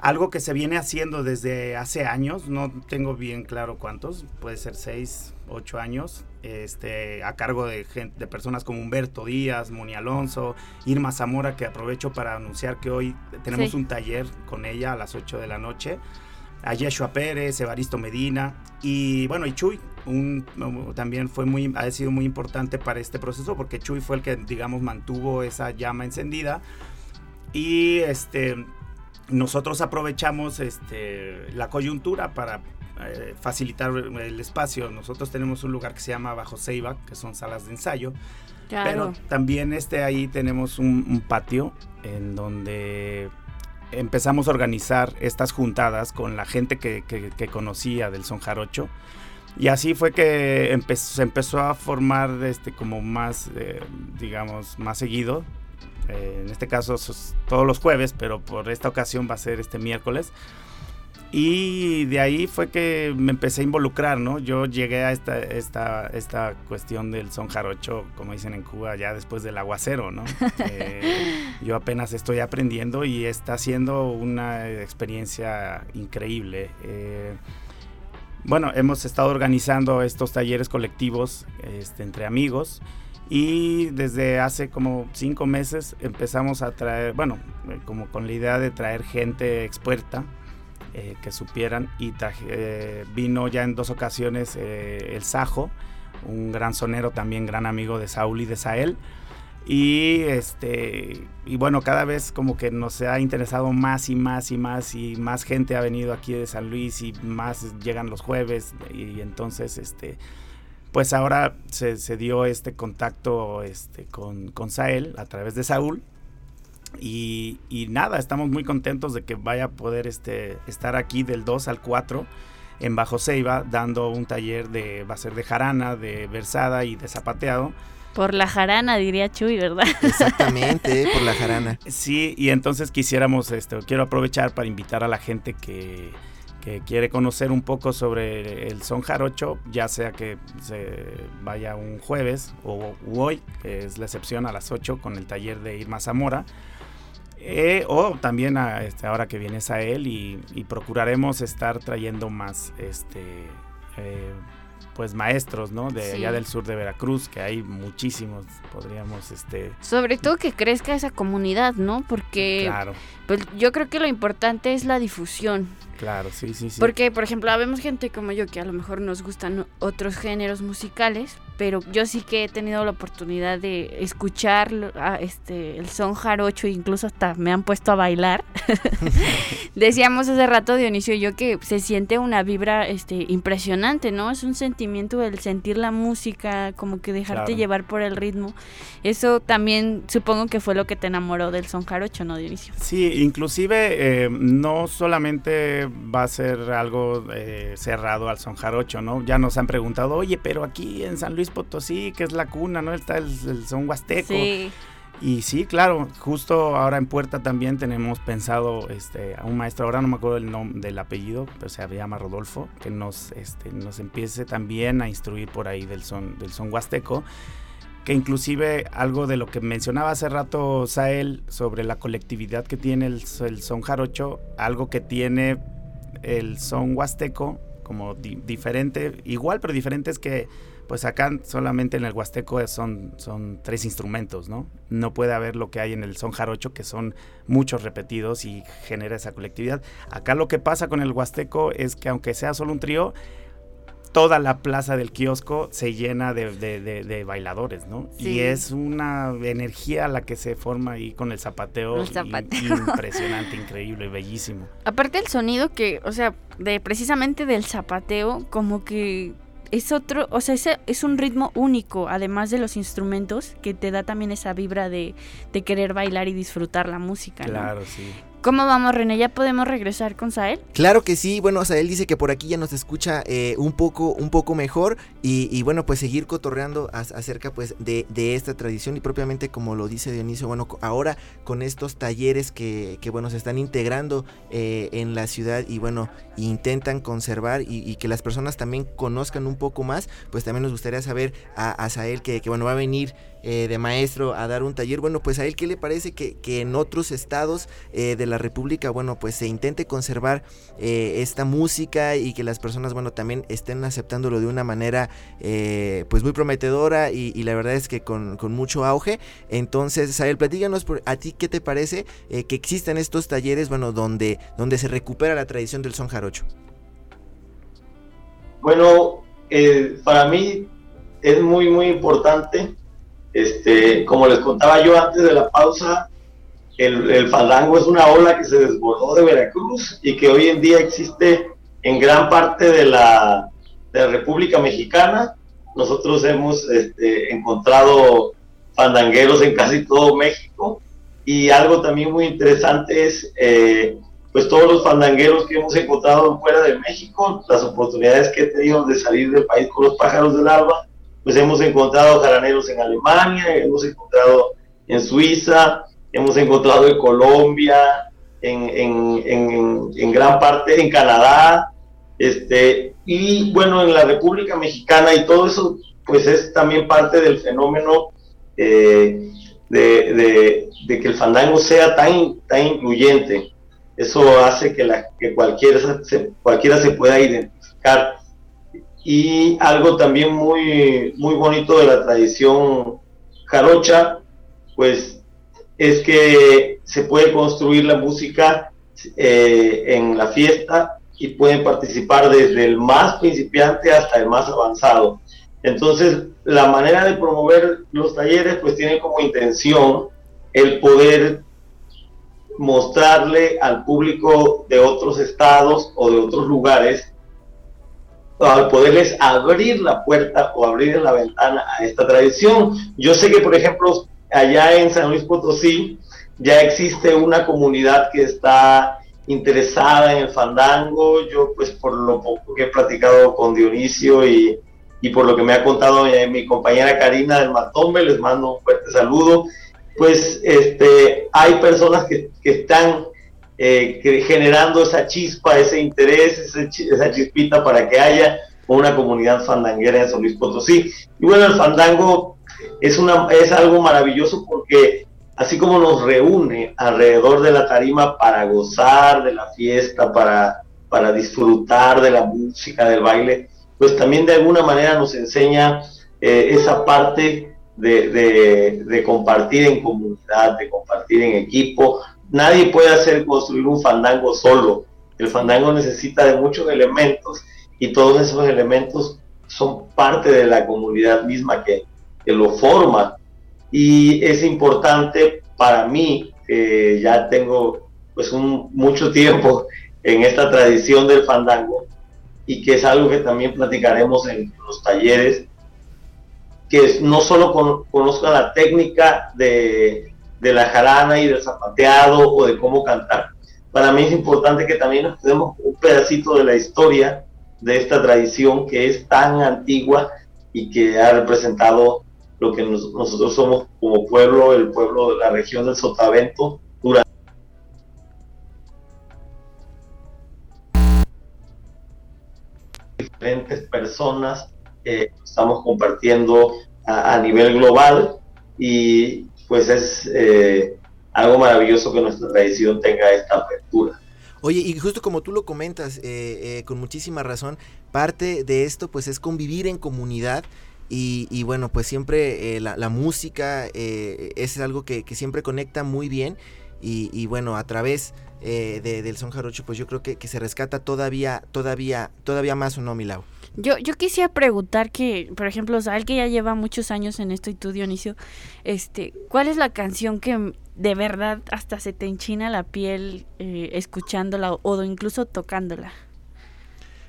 algo que se viene haciendo desde hace años, no tengo bien claro cuántos, puede ser seis, ocho años, este, a cargo de, gente, de personas como Humberto Díaz, Moni Alonso, Irma Zamora, que aprovecho para anunciar que hoy tenemos un taller con ella a las 8 de la noche, a Yeshua Pérez, Evaristo Medina y bueno, y Chuy, un, también fue muy, ha sido muy importante para este proceso porque Chuy fue el que, digamos, mantuvo esa llama encendida. Y este, nosotros aprovechamos este, la coyuntura para eh, facilitar el espacio. Nosotros tenemos un lugar que se llama Bajo Ceiba, que son salas de ensayo. Pero también este, ahí tenemos un, patio en donde empezamos a organizar estas juntadas con la gente que, conocía del son jarocho. Y así fue que se empezó a formar este, como más, eh, digamos, más seguido en este caso todos los jueves, pero por esta ocasión va a ser este miércoles. Y de ahí fue que me empecé a involucrar, ¿no? Yo llegué a esta, esta, esta cuestión del son jarocho, como dicen en Cuba, ya después del aguacero, ¿no? Eh, yo apenas estoy aprendiendo y está siendo una experiencia increíble. Eh, bueno, hemos estado organizando estos talleres colectivos este, entre amigos y desde hace como cinco meses empezamos a traer, bueno, eh, como con la idea de traer gente experta eh, que supieran y eh, vino ya en dos ocasiones el Sajo, un gran sonero también gran amigo de Saúl y de Sael. Y este y bueno, cada vez como que nos ha interesado más y más y más y más gente ha venido aquí de San Luis y más llegan los jueves y, entonces este pues ahora se, dio este contacto este, con, con Sael a través de Saúl y, y, nada, estamos muy contentos de que vaya a poder este, estar aquí del 2 al 4 en Bajo Ceiba dando un taller de, va a ser de jarana, de versada y de zapateado por la jarana, diría Chuy, ¿verdad? Exactamente, por la jarana. Sí, y entonces quisiéramos, este, quiero aprovechar para invitar a la gente que, quiere conocer un poco sobre el son jarocho, ya sea que se vaya un jueves o hoy, que es la excepción a las 8 con el taller de Irma Zamora. Eh, o también a, este, ahora que vienes a él y, y procuraremos estar trayendo más este, eh, pues maestros, ¿no? De allá del sur de Veracruz, que hay muchísimos, podríamos, este... Sobre todo que crezca esa comunidad, ¿no? Porque claro. pues yo creo que lo importante es la difusión. Claro, sí, sí, sí. Porque, por ejemplo, vemos gente como yo que a lo mejor nos gustan otros géneros musicales, pero yo sí que he tenido la oportunidad de escuchar este, el son jarocho, incluso hasta me han puesto a bailar. Decíamos hace rato Dionisio y yo que se siente una vibra este, impresionante, ¿no? Es un sentimiento el sentir la música, como que dejarte llevar por el ritmo. Eso también supongo que fue lo que te enamoró del son jarocho, ¿no, Dionisio? Sí, inclusive eh, no solamente va a ser algo eh, cerrado al son jarocho, ¿no? Ya nos han preguntado, oye, pero aquí en San Luis Potosí, que es la cuna, ¿no? Está el, son huasteco. Y sí, claro, justo ahora en Puerta también tenemos pensado este, a un maestro, ahora no me acuerdo el nombre del apellido, pero se llama Rodolfo, que nos, este, nos empiece también a instruir por ahí del son, del son huasteco que inclusive algo de lo que mencionaba hace rato Sael sobre la colectividad que tiene el, el son jarocho, algo que tiene el son huasteco como diferente, igual pero diferente es que pues acá solamente en el huasteco son, son tres instrumentos, ¿no? No puede haber lo que hay en el son jarocho, que son muchos repetidos y genera esa colectividad. Acá lo que pasa con el huasteco es que aunque sea solo un trío, toda la plaza del kiosco se llena de, bailadores, ¿no? Y es una energía la que se forma ahí con el zapateo, impresionante, increíble, bellísimo. Aparte el sonido que, o sea, de precisamente del zapateo, como que es otro, o sea, es, un ritmo único, además de los instrumentos, que te da también esa vibra de, de querer bailar y disfrutar la música. Claro, sí. ¿Cómo vamos, René? ¿Ya podemos regresar con Sael? Claro que sí. Bueno, Sael dice que por aquí ya nos escucha eh, un, poco, un poco mejor y, bueno, pues seguir cotorreando acerca pues de, esta tradición y propiamente como lo dice Dionisio, bueno, ahora con estos talleres que, que bueno, se están integrando eh, en la ciudad y bueno, intentan conservar y, que las personas también conozcan un poco más, pues también nos gustaría saber a, a Sael que, que bueno, va a venir eh, de maestro a dar un taller. Bueno, pues a él, ¿qué le parece que, en otros estados eh, de la República, bueno, pues se intente conservar eh, esta música y que las personas, bueno, también estén aceptándolo de una manera, pues muy prometedora y, la verdad es que con, mucho auge. Entonces, Sael, platíganos por, a ti qué te parece que existan estos talleres, bueno, donde, donde se recupera la tradición del son jarocho. Bueno, para mí es muy, muy importante este, como les contaba yo antes de la pausa, el, fandango es una ola que se desbordó de Veracruz y que hoy en día existe en gran parte de la, de la República Mexicana. Nosotros hemos este, encontrado fandangueros en casi todo México y algo también muy interesante es eh, pues todos los fandangueros que hemos encontrado fuera de México, las oportunidades que he tenido de salir del país con los pájaros del alba, pues hemos encontrado jaraneros en Alemania, hemos encontrado en Suiza, hemos encontrado en Colombia, en, en, en, en gran parte en Canadá, este, y bueno, en la República Mexicana y todo eso, pues es también parte del fenómeno eh, de, de, que el fandango sea tan, tan incluyente. Eso hace que, la, que cualquiera, cualquiera se pueda identificar. Y algo también muy, muy bonito de la tradición jarocha, pues es que se puede construir la música eh, en la fiesta y pueden participar desde el más principiante hasta el más avanzado. Entonces, la manera de promover los talleres pues tiene como intención el poder mostrarle al público de otros estados o de otros lugares, al poderles abrir la puerta o abrir la ventana a esta tradición. Yo sé que, por ejemplo, allá en San Luis Potosí ya existe una comunidad que está interesada en el fandango. Yo, pues, por lo poco que he platicado con Dionisio y, y por lo que me ha contado eh, mi compañera Karina del Matombe, les mando un fuerte saludo. Pues este, hay personas que, que están eh, generando esa chispa, ese interés, esa chispita para que haya una comunidad fandanguera en San Luis Potosí. Y bueno, el fandango es, algo maravilloso porque así como nos reúne alrededor de la tarima para gozar de la fiesta, para, disfrutar de la música, del baile, pues también de alguna manera nos enseña eh, esa parte de, compartir en comunidad, de compartir en equipo. Nadie puede hacer construir un fandango solo. El fandango necesita de muchos elementos y todos esos elementos son parte de la comunidad misma que, que lo forma. Y es importante para mí, que ya tengo pues un, mucho tiempo en esta tradición del fandango, y que es algo que también platicaremos en los talleres, que no solo conozcan la técnica de, de, la jarana y del zapateado o de cómo cantar. Para mí es importante que también nos demos un pedacito de la historia de esta tradición que es tan antigua y que ha representado lo que nosotros somos como pueblo, el pueblo de la región del Sotavento, diferentes personas estamos compartiendo a, nivel global y pues es eh, algo maravilloso que nuestra tradición tenga esta apertura. Oye, y justo como tú lo comentas, eh, eh, con muchísima razón, parte de esto pues es convivir en comunidad y, bueno, pues siempre la, música es algo que, siempre conecta muy bien y, bueno, a través del son jarocho pues yo creo que, que, se rescata todavía, todavía, todavía más o no, Milau. Yo, yo quisiera preguntar que, por ejemplo, o que ya lleva muchos años en esto y tú, Dionisio, este, ¿cuál es la canción que de verdad hasta se te enchina la piel eh, escuchándola o, incluso tocándola?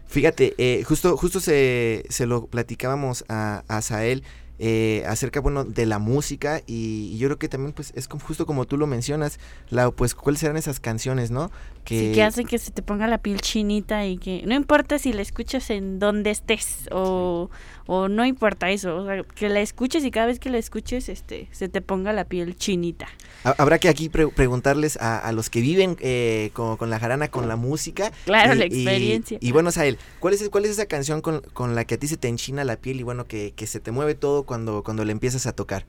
Fíjate, eh, justo, justo se, se, lo platicábamos a, a Sael eh, acerca, bueno, de la música y, yo creo que también, pues, es justo como tú lo mencionas, la, pues, ¿cuáles serán esas canciones, no? Que... Sí, que hacen que se te ponga la piel chinita y que no importa si la escuchas en donde estés o, o no importa eso, o sea, que la escuches y cada vez que la escuches este se te ponga la piel chinita. Habrá que aquí preguntarles a, los que viven eh, con, la jarana, con la música. Claro, la experiencia. Y, bueno, Sael, ¿cuál es, ¿cuál es esa canción con, la que a ti se te enchina la piel y bueno, que, se te mueve todo cuando, cuando le empiezas a tocar?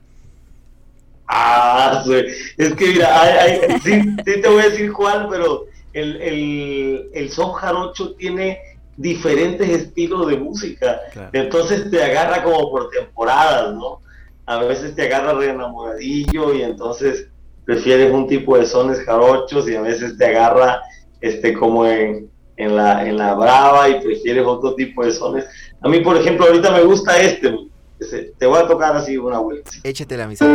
Ah, es que mira, sí, te voy a decir cuál, pero el, el, el son jarocho tiene diferentes estilos de música. Entonces te agarra como por temporadas, ¿no? A veces te agarra re enamoradillo y entonces prefieres un tipo de sones jarochos y a veces te agarra este como en, en, la, en la brava y prefieres otro tipo de sones. A mí, por ejemplo, ahorita me gusta este. Te voy a tocar así una vuelta. Échate la misa.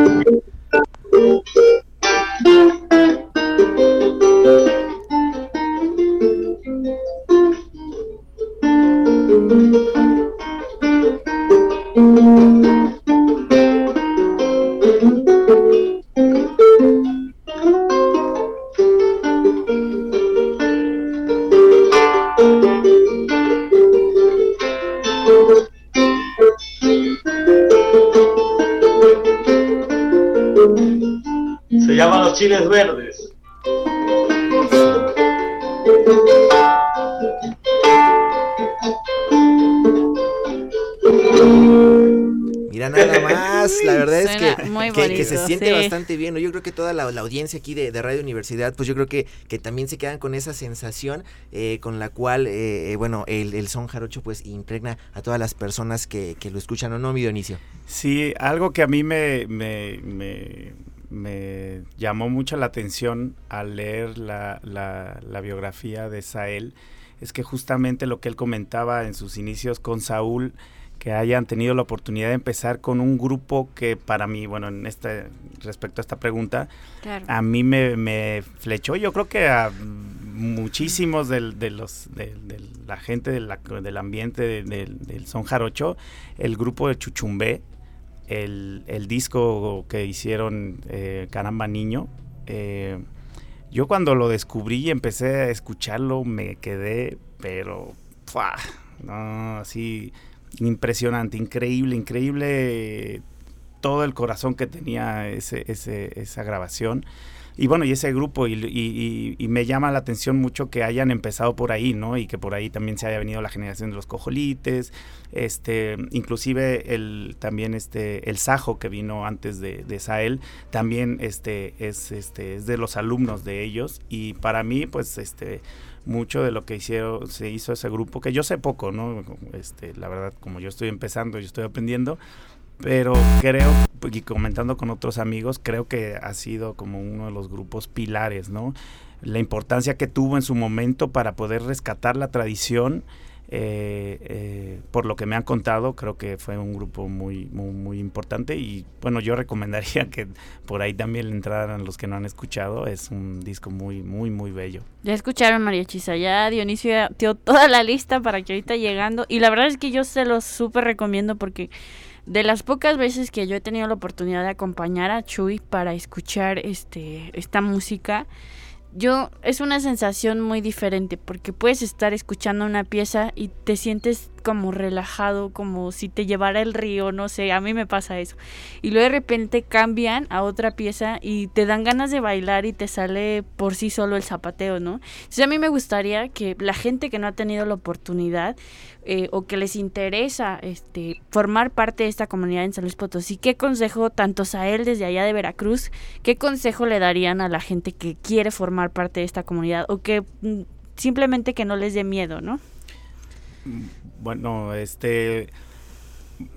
Se siente sí. bastante bien. ¿no? Yo creo que toda la, la audiencia aquí de, de Radio Universidad, pues yo creo que, que también se quedan con esa sensación eh, con la cual, eh, eh, bueno, el, el son jarocho pues impregna a todas las personas que, que lo escuchan, ¿o no, mi Dionisio? Sí, algo que a mí me, me, me, me llamó mucho la atención al leer la, la, la biografía de Sael es que justamente lo que él comentaba en sus inicios con Saúl, que hayan tenido la oportunidad de empezar con un grupo que para mí, bueno, en este respecto a esta pregunta, Claro. a mí me, me flechó, yo creo que a muchísimos del- de, los de, de la gente de la- del ambiente de- del- del son jarocho, el grupo de Chuchumbé, el, el disco que hicieron eh, Caramba Niño, eh, yo cuando lo descubrí y empecé a escucharlo me quedé, pero, ¡fua! no, así impresionante, increíble, increíble todo el corazón que tenía ese, ese, esa grabación. Y bueno, y ese grupo, y, y- y- me llama la atención mucho que hayan empezado por ahí, ¿no? Y que por ahí también se haya venido la generación de los cojolites, este, inclusive el, también este, el Sajo que vino antes de, de Sael, también este, es, este, es de los alumnos de ellos, y para mí, pues, este, mucho de lo que hicieron, se hizo ese grupo, que yo sé poco, ¿no? Este, la verdad, como yo estoy empezando, yo estoy aprendiendo, pero creo, y comentando con otros amigos, creo que ha sido como uno de los grupos pilares, ¿no? La importancia que tuvo en su momento para poder rescatar la tradición, eh, eh, por lo que me han contado, creo que fue un grupo muy, muy, importante y bueno, yo recomendaría que por ahí también entraran los que no han escuchado, es un disco muy, muy, muy bello. Ya escucharon María Chisa, ya Dionisio dio toda la lista para que ahorita llegando. Y la verdad es que yo se los súper recomiendo porque de las pocas veces que yo he tenido la oportunidad de acompañar a Chuy para escuchar este esta música, yo es una sensación muy diferente porque puedes estar escuchando una pieza y te sientes como relajado, como si te llevara el río, no sé, a mí me pasa eso. Y luego de repente cambian a otra pieza y te dan ganas de bailar y te sale por sí solo el zapateo, ¿no? Entonces a mí me gustaría que la gente que no ha tenido la oportunidad eh, o que les interesa este formar parte de esta comunidad en San Luis Potosí, ¿qué consejo, tanto él desde allá de Veracruz, qué consejo le darían a la gente que quiere formar parte de esta comunidad o que mm, simplemente que no les dé miedo, ¿no? Bueno, este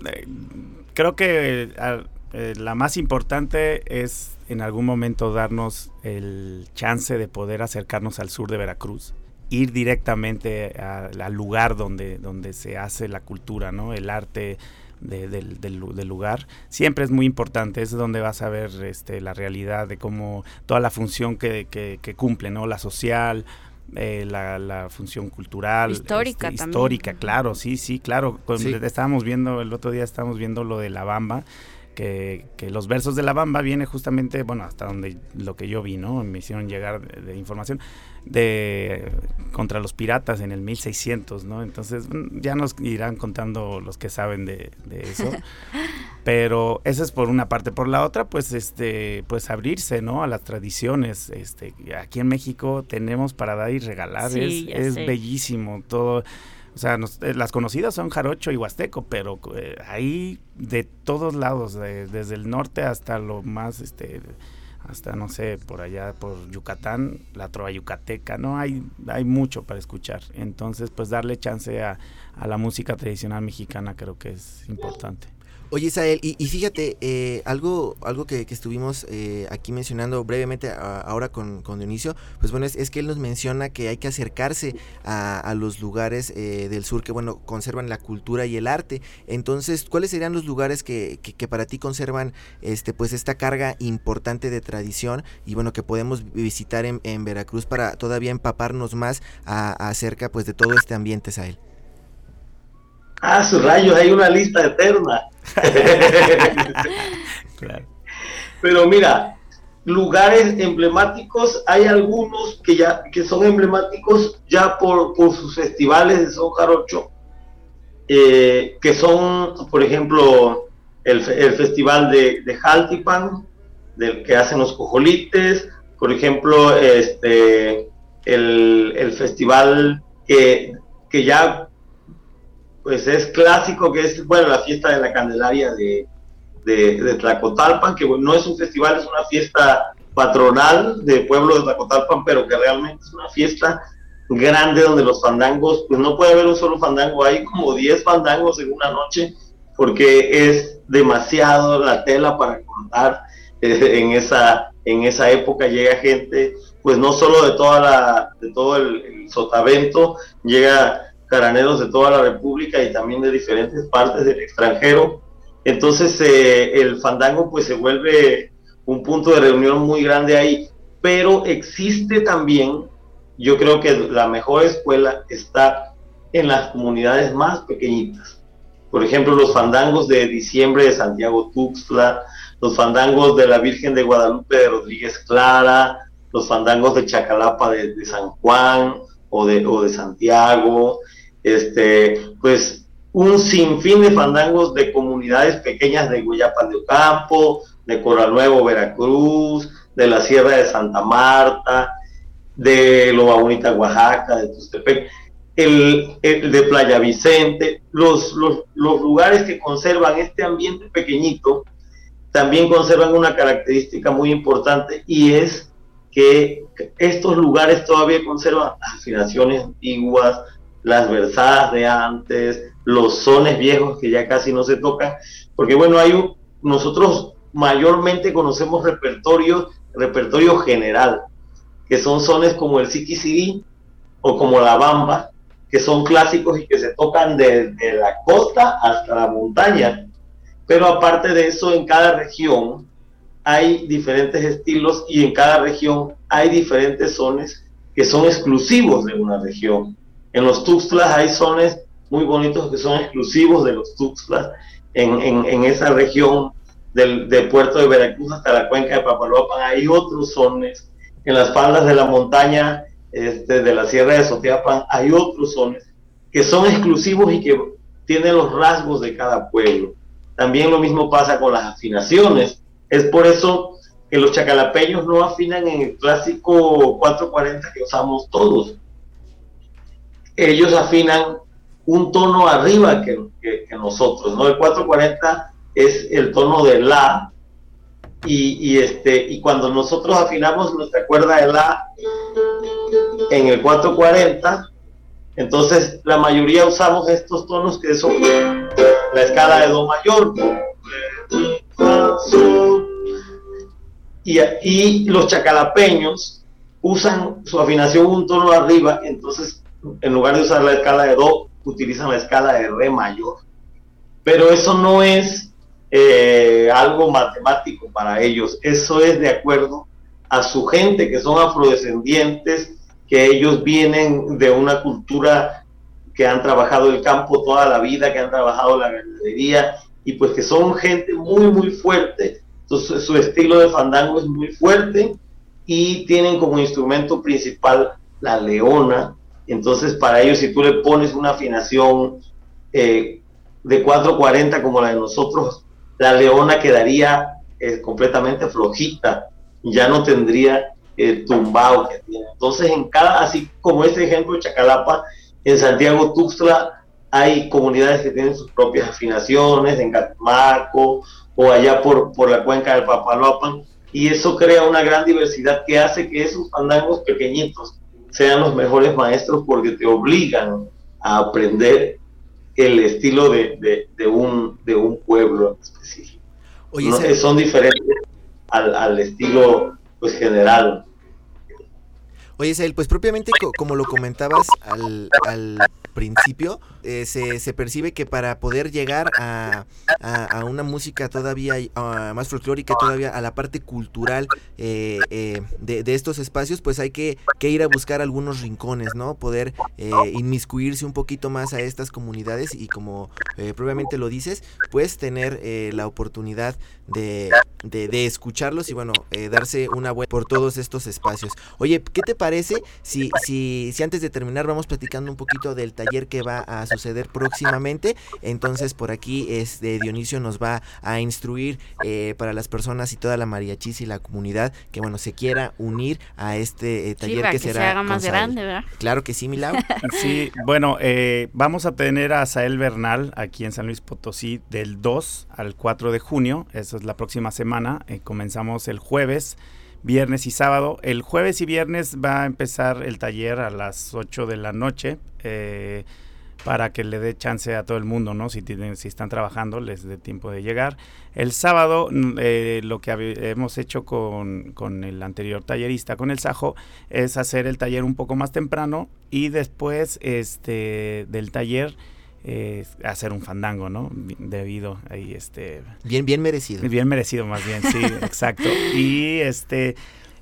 eh, creo que a- eh, la más importante es en algún momento darnos el chance de poder acercarnos al sur de Veracruz, ir directamente al lugar donde, donde se hace la cultura, ¿no? El arte del lugar. Siempre es muy importante, es donde vas a ver este, la realidad de cómo toda la función que, que- que cumple, ¿no? La social, eh, la, la función cultural. Histórica este, también. Histórica, claro, sí, sí, claro. Con- Sí. Estábamos viendo, el otro día estábamos viendo lo de La Bamba, que, que los versos de La Bamba viene justamente, bueno, hasta donde lo que yo vi, ¿no? Me hicieron llegar de, de información de contra los piratas en el 1600, ¿no? Entonces mm, ya nos irán contando los que saben de, de eso. Pero eso es por una parte. Por la otra, pues, este, pues abrirse, ¿no? A las tradiciones. Este, aquí en México tenemos para dar y regalar. Sí, es bellísimo todo. O sea, nos- eh, las conocidas son jarocho y huasteco, pero eh, ahí de todos lados, de- desde el norte hasta lo más, este, hasta no sé, por allá, por Yucatán, la trova yucateca, ¿no? Hay, hay mucho para escuchar. Entonces, pues darle chance a, a la música tradicional mexicana creo que es importante. Oye, Isael, y, fíjate, eh, algo, algo que, estuvimos eh, aquí mencionando brevemente a- ahora con, con Dionisio, pues bueno, es, que él nos menciona que hay que acercarse a, los lugares eh, del sur que, bueno, conservan la cultura y el arte. Entonces, ¿cuáles serían los lugares que, que- que para ti conservan este, pues esta carga importante de tradición y, bueno, que podemos visitar en, en Veracruz para todavía empaparnos más a- acerca pues de todo este ambiente, Isael? Ah, sus rayos, hay una lista eterna. Claro. Pero mira, lugares emblemáticos, hay algunos que ya que son emblemáticos ya por, por sus festivales de son jarocho, eh, que son, por ejemplo, el, el festival de, de Jaltipan, del que hacen los cojolites, por ejemplo, este, el, el festival que, que ya pues es clásico, que es, bueno, la fiesta de la Candelaria de, de, Tlacotalpan, que no es un festival, es una fiesta patronal del pueblo de Tlacotalpan, pero que realmente es una fiesta grande donde los fandangos, pues no puede haber un solo fandango, hay como 10 fandangos en una noche, porque es demasiado la tela para cortar eh, en esa en esa época llega gente pues no solo de toda la de todo el sotavento llega caraneros de toda la República y también de diferentes partes del extranjero. Entonces eh, el fandango pues se vuelve un punto de reunión muy grande ahí, pero existe también, yo creo que la mejor escuela está en las comunidades más pequeñitas. Por ejemplo, los fandangos de diciembre de Santiago Tuxtla, los fandangos de la Virgen de Guadalupe de Rodríguez Clara, los fandangos de Chacalapa de, de San Juan o de, o de Santiago, este, pues un sinfín de fandangos de comunidades pequeñas de Guayapan de Ocampo, de Coral Nuevo, Veracruz, de la Sierra de Santa Marta, de Loba Bonita, Oaxaca, de Tustepec, el, de Playa Vicente, los, los, los lugares que conservan este ambiente pequeñito, también conservan una característica muy importante y es que estos lugares todavía conservan afinaciones antiguas, las versadas de antes, los sones viejos que ya casi no se tocan, porque bueno, hay nosotros mayormente conocemos repertorio, repertorio general, que son sones como el Siki o como la Bamba, que son clásicos y que se tocan desde la costa hasta la montaña. Pero aparte de eso, en cada región hay diferentes estilos y en cada región hay diferentes sones que son exclusivos de una región. En los Tuxtlas hay sones muy bonitos que son exclusivos de los Tuxtlas. En, en, esa región del, puerto de Veracruz hasta la cuenca de Papaloapan hay otros sones. En las faldas de la montaña este, de la Sierra de Sotiapan hay otros sones que son exclusivos y que tienen los rasgos de cada pueblo. También lo mismo pasa con las afinaciones. Es por eso que los chacalapeños no afinan en el clásico 440 que usamos todos ellos afinan un tono arriba que, nosotros, ¿no? El 440 es el tono de La y, este, y cuando nosotros afinamos nuestra cuerda de La en el 440, entonces la mayoría usamos estos tonos que son la escala de Do mayor. Y, y los chacalapeños usan su afinación un tono arriba, entonces en lugar de usar la escala de Do, utilizan la escala de Re mayor. Pero eso no es eh, algo matemático para ellos, eso es de acuerdo a su gente, que son afrodescendientes, que ellos vienen de una cultura que han trabajado el campo toda la vida, que han trabajado la ganadería, y pues que son gente muy, muy fuerte. Entonces su estilo de fandango es muy fuerte y tienen como instrumento principal la leona, entonces, para ellos, si tú le pones una afinación eh, de 440 como la de nosotros, la leona quedaría eh, completamente flojita, ya no tendría el tumbao que tiene. Entonces, en cada, así como este ejemplo de Chacalapa, en Santiago Tuxtla hay comunidades que tienen sus propias afinaciones, en Catemaco o allá por, por la cuenca del Papaloapan, y eso crea una gran diversidad que hace que esos fandangos pequeñitos sean los mejores maestros porque te obligan a aprender el estilo de, un, de un pueblo específico. Oye, son diferentes al, al, estilo pues general. Oye, Sael, pues propiamente como lo comentabas al, al principio, eh, se, percibe que para poder llegar a, a, una música todavía más folclórica, todavía a la parte cultural eh, eh, de, de, estos espacios, pues hay que, ir a buscar algunos rincones, ¿no? Poder inmiscuirse un poquito más a estas comunidades y como propiamente lo dices, pues tener la oportunidad de, de, de, escucharlos y bueno, darse una vuelta por todos estos espacios. Oye, ¿qué te parece si, si, si antes de terminar vamos platicando un poquito del taller que va a suceder próximamente. Entonces por aquí este Dionisio nos va a instruir eh, para las personas y toda la mariachis y la comunidad que bueno se quiera unir a este eh, taller que, será se haga más grande, ¿verdad? Claro que sí, Milau. sí, bueno, eh, vamos a tener a Sael Bernal aquí en San Luis Potosí del 2 al 4 de junio. Eso es la próxima semana. comenzamos el jueves viernes y sábado. El jueves y viernes va a empezar el taller a las 8 de la noche. Eh, para que le dé chance a todo el mundo, ¿no? Si, tienen, si están trabajando, les dé tiempo de llegar. El sábado, mm, eh, lo que hemos hecho con, con, el anterior tallerista, con el Sajo, es hacer el taller un poco más temprano y después este, del taller eh, hacer un fandango, ¿no? Debido ahí, este... Bien, bien merecido. Bien merecido, más bien, sí, exacto. Y este...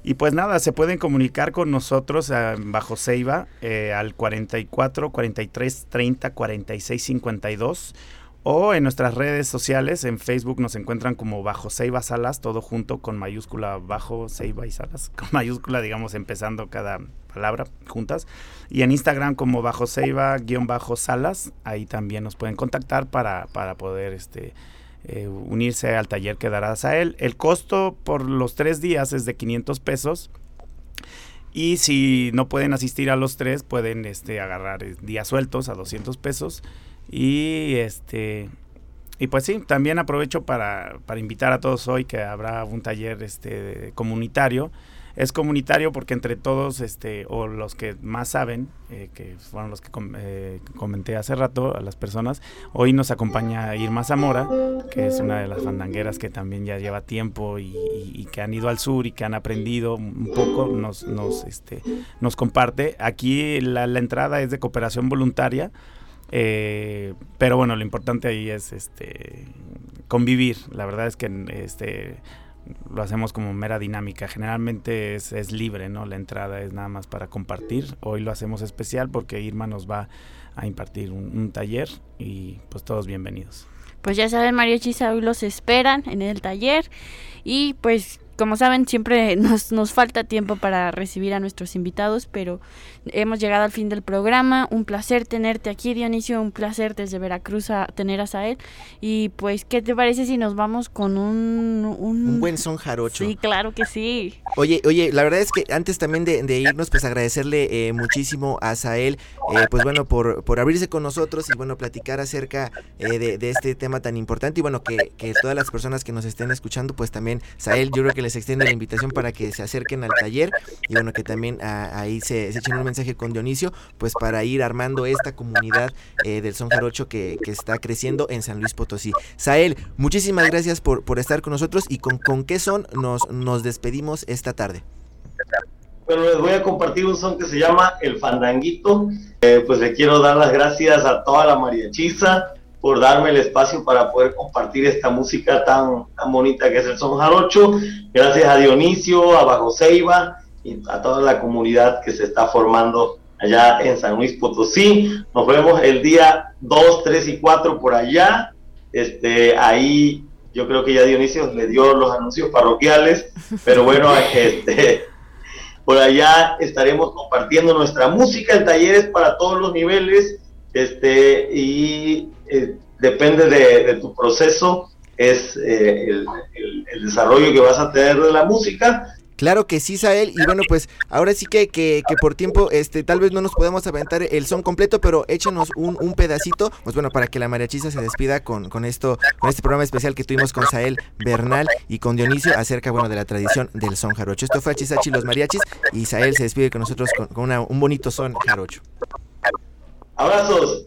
Y pues nada, se pueden comunicar con nosotros eh, bajo Ceiba eh, al 44 43 30 46 52 o en nuestras redes sociales, en Facebook nos encuentran como bajo Ceiba Salas, todo junto con mayúscula bajo Ceiba y Salas, con mayúscula, digamos, empezando cada palabra juntas. Y en Instagram como bajo Ceiba guion bajo Salas, ahí también nos pueden contactar para, para poder este, eh, unirse al taller que darás a él. El costo por los tres días es de 500 pesos. Y si no pueden asistir a los tres, pueden este, agarrar días sueltos a 200 pesos y este y pues sí, también aprovecho para, para invitar a todos hoy que habrá un taller este comunitario. Es comunitario porque entre todos, este, o los que más saben, eh, que fueron los que eh, comenté hace rato a las personas, hoy nos acompaña Irma Zamora, que es una de las fandangueras que también ya lleva tiempo y, que han ido al sur y que han aprendido un poco, nos, nos, este, nos comparte. Aquí la, la entrada es de cooperación voluntaria. Eh, pero bueno, lo importante ahí es este convivir. La verdad es que este lo hacemos como mera dinámica. Generalmente es, es, libre, ¿no? La entrada es nada más para compartir. Hoy lo hacemos especial porque Irma nos va a impartir un, taller y pues todos bienvenidos. Pues ya saben, Mario Chisa, hoy los esperan en el taller y pues como saben, siempre nos, nos falta tiempo para recibir a nuestros invitados, pero hemos llegado al fin del programa. Un placer tenerte aquí, Dionisio. Un placer desde Veracruz a tener a Sael. Y pues, ¿qué te parece si nos vamos con un... Un, buen son jarocho. Sí, claro que sí. Oye, oye, la verdad es que antes también de, irnos, pues agradecerle eh, muchísimo a Sael, eh, pues bueno, por, por abrirse con nosotros y bueno, platicar acerca eh, de, de, este tema tan importante. Y bueno, que, que todas las personas que nos estén escuchando, pues también, Sael, yo creo que les extiende la invitación para que se acerquen al taller y bueno, que también ah, ahí se, echen un mensaje con Dionisio, pues para ir armando esta comunidad eh, del son jarocho que, que, está creciendo en San Luis Potosí. Sael, muchísimas gracias por, por estar con nosotros y con, con qué son nos, nos despedimos esta tarde. Bueno, les voy a compartir un son que se llama El Fandanguito. Eh, pues le quiero dar las gracias a toda la mariachiza, por darme el espacio para poder compartir esta música tan, tan bonita que es el son jarocho. Gracias a Dionisio, a Bajo Ceiba y a toda la comunidad que se está formando allá en San Luis Potosí. Nos vemos el día 2, 3 y 4 por allá. Este, ahí yo creo que ya Dionisio le dio los anuncios parroquiales, pero bueno, este, por allá estaremos compartiendo nuestra música, el taller es para todos los niveles, este, y eh, depende de, tu proceso, es eh, el, desarrollo que vas a tener de la música. Claro que sí, Sael. Y bueno, pues ahora sí que, que, por tiempo, este, tal vez no nos podemos aventar el son completo, pero échanos un, un pedacito, pues bueno, para que la mariachisa se despida con, con esto, con este programa especial que tuvimos con Sael Bernal y con Dionisio acerca, bueno, de la tradición del son jarocho. Esto fue Chisachi los mariachis y Sael se despide con nosotros con, con un bonito son jarocho. Abrazos